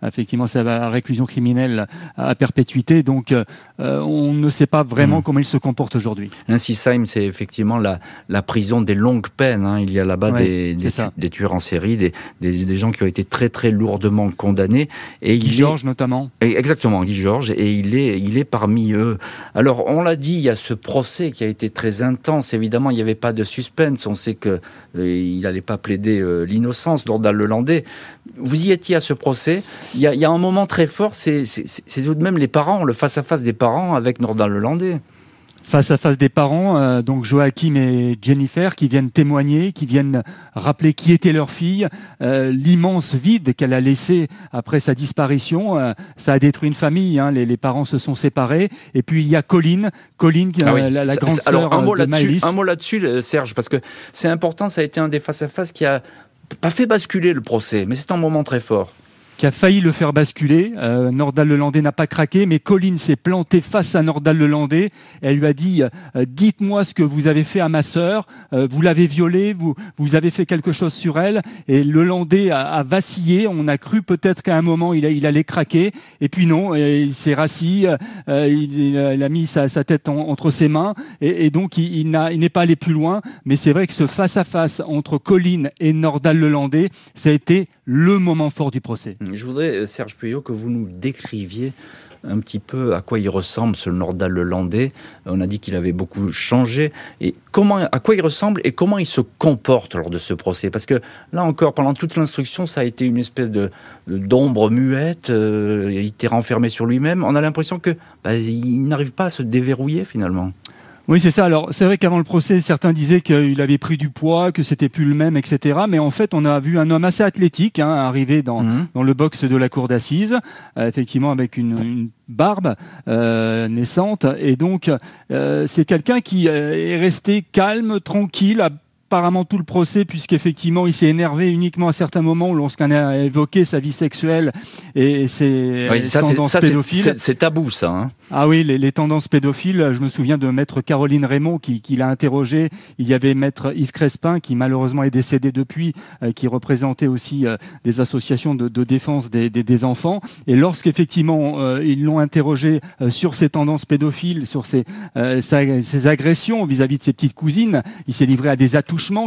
effectivement sa réclusion criminelle à perpétuité. Donc, on ne sait pas vraiment mmh. comment il se comporte aujourd'hui. Insisheim, c'est effectivement la, la prison des longues peines. Hein. Il y a là-bas des, des, tueurs en série, des, des, gens qui ont été très très lourdement condamnés. Et Guy Georges notamment. exactement, Guy Georges. Et il est, il est parmi eux. Alors, on l'a dit, il y a ce procès qui a été très intense. Évidemment, il n'y avait pas de suspense. On sait qu'il euh, n'allait pas plaider euh, l'innocence, Nordal Lelandais. Vous y étiez à ce procès. Il y a, il y a un moment très fort, c'est tout de même les parents, le face-à-face des parents avec Nordal Lelandais face à face des parents, euh, donc Joachim et Jennifer, qui viennent témoigner, qui viennent rappeler qui était leur fille, euh, l'immense vide qu'elle a laissé après sa disparition. Euh, ça a détruit une famille, hein, les, parents se sont séparés. Et puis il y a Colline, Colline, ah la, la, grande sœur un mot de Un mot là-dessus, Serge, parce que c'est important, ça a été un des face à face qui a pas fait basculer le procès, mais c'est un moment très fort qui a failli le faire basculer. Euh, Nordal Lelandais n'a pas craqué, mais Colline s'est plantée face à Nordal Lelandais. Elle lui a dit euh, Dites-moi ce que vous avez fait à ma sœur. Euh, vous l'avez violée, vous, vous avez fait quelque chose sur elle. Et Lelandais a, a vacillé. On a cru peut-être qu'à un moment il, allait craquer. Et puis non, il s'est rassis. Il, a mis sa, tête entre ses mains. Et, donc il, il n'est pas allé plus loin. Mais c'est vrai que ce face-à-face entre Colline et Nordal Lelandais, ça a été le moment fort du procès. Je voudrais, euh, Serge Puyot, que vous nous décriviez un petit peu à quoi il ressemble ce Nordal Landais. On a dit qu'il avait beaucoup changé. Et comment, à quoi il ressemble et comment il se comporte lors de ce procès? Parce que là encore, pendant toute l'instruction, ça a été une espèce de d'ombre muette. Euh, il était renfermé sur lui-même. On a l'impression que bah, il n'arrive pas à se déverrouiller finalement. Oui, c'est ça. Alors, c'est vrai qu'avant le procès, certains disaient qu'il avait pris du poids, que c'était plus le même, etc. Mais en fait, on a vu un homme assez athlétique hein, arriver dans, mhm. dans le box de la cour d'assises, euh, effectivement avec une, barbe euh, naissante. Et donc, euh, c'est quelqu'un qui est resté calme, tranquille, apparemment tout le procès, puisqu'effectivement, il s'est énervé uniquement à certains moments lorsqu'on a évoqué sa vie sexuelle et ses tendances pédophiles. C'est tabou, ça. Hein. ah oui, les, tendances pédophiles. Je me souviens de maître Caroline Raymond qui, l'a interrogé. Il y avait maître Yves Crespin qui malheureusement est décédé depuis, euh, qui représentait aussi euh, des associations de, défense des, enfants. Et lorsqu'effectivement euh, ils l'ont interrogé sur ses tendances pédophiles, sur ses, ses agressions vis-à-vis -vis de ses petites cousines, il s'est livré à des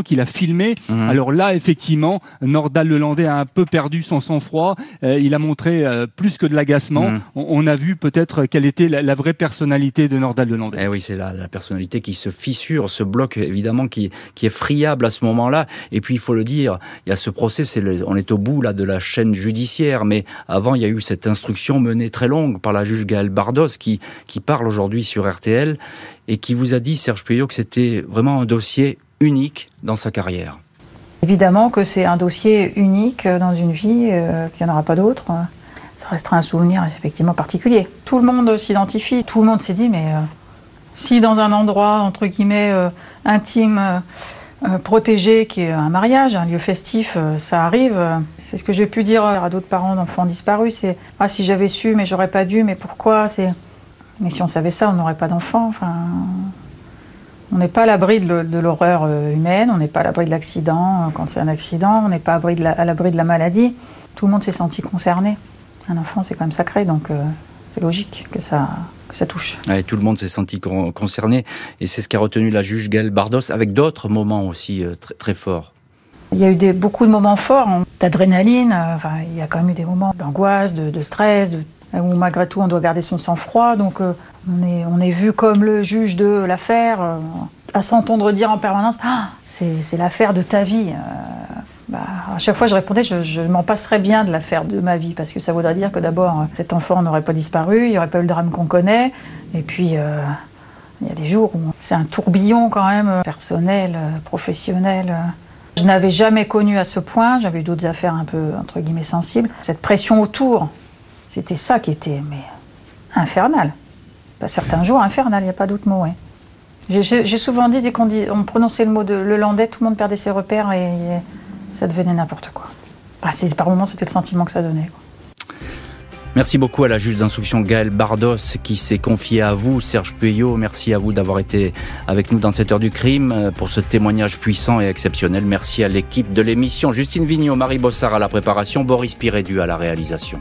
qu'il a filmé. Mhm. Alors là, effectivement, Nordal Lelandais a un peu perdu son sang-froid. Euh, il a montré euh, plus que de l'agacement. Mhm. On, a vu peut-être quelle était la, vraie personnalité de Nordal Lelandais. Eh oui, c'est la, la, personnalité qui se fissure, ce bloc évidemment qui, qui est friable à ce moment-là. Et puis il faut le dire, il y a ce procès, on est au bout là de la chaîne judiciaire, mais avant il y a eu cette instruction menée très longue par la juge Gaëlle Bardos qui, qui parle aujourd'hui sur RTL et qui vous a dit, Serge Puyot, que c'était vraiment un dossier unique dans sa carrière. Évidemment que c'est un dossier unique dans une vie, euh, qu'il n'y en aura pas d'autre. Ça restera un souvenir effectivement particulier. Tout le monde s'identifie, tout le monde s'est dit, mais euh, si dans un endroit, entre guillemets, euh, intime, protégé, qui est un mariage, un lieu festif, ça arrive. C'est ce que j'ai pu dire à d'autres parents d'enfants disparus, c'est ah si j'avais su, mais j'aurais pas dû, mais pourquoi? Mais si on savait ça, on n'aurait pas d'enfants. Enfin, on n'est pas à l'abri de l'horreur euh, humaine, on n'est pas à l'abri de l'accident euh, quand c'est un accident, on n'est pas à l'abri de la maladie. Tout le monde s'est senti concerné. Un enfant, c'est quand même sacré, donc euh, c'est logique que ça, que ça touche. tout le monde s'est senti concerné, et c'est ce qu'a retenu la juge Gaëlle Bardos, avec d'autres moments aussi très, très, forts. Il y a eu des, beaucoup de moments forts, hein, d'adrénaline, il y a quand même eu des moments d'angoisse, de, de, stress, de où malgré tout on doit garder son sang-froid. Donc euh, on, est, on est vu comme le juge de l'affaire, euh, à s'entendre dire en permanence ah, c'est l'affaire de ta vie. Euh, bah, à chaque fois je répondais je, m'en passerais bien de l'affaire de ma vie, parce que ça voudrait dire que d'abord cet enfant n'aurait pas disparu, il n'y aurait pas eu le drame qu'on connaît, et puis il y a des jours où c'est un tourbillon quand même, personnel, professionnel. Je n'avais jamais connu à ce point, j'avais eu d'autres affaires un peu, entre guillemets, sensibles. Cette pression autour, c'était ça qui était infernal. Pas certains jours, infernal, il n'y a pas d'autre mot. J'ai souvent dit, dès qu'on on prononçait le mot de le landais, tout le monde perdait ses repères et, ça devenait n'importe quoi. Bah, par moments, c'était le sentiment que ça donnait. Merci beaucoup à la juge d'instruction Gaëlle Bardos qui s'est confiée à vous, Serge Puyot. Merci à vous d'avoir été avec nous dans cette heure du crime euh, pour ce témoignage puissant et exceptionnel. Merci à l'équipe de l'émission. Justine Vignot, Marie Bossard à la préparation, Boris Pirédu à la réalisation.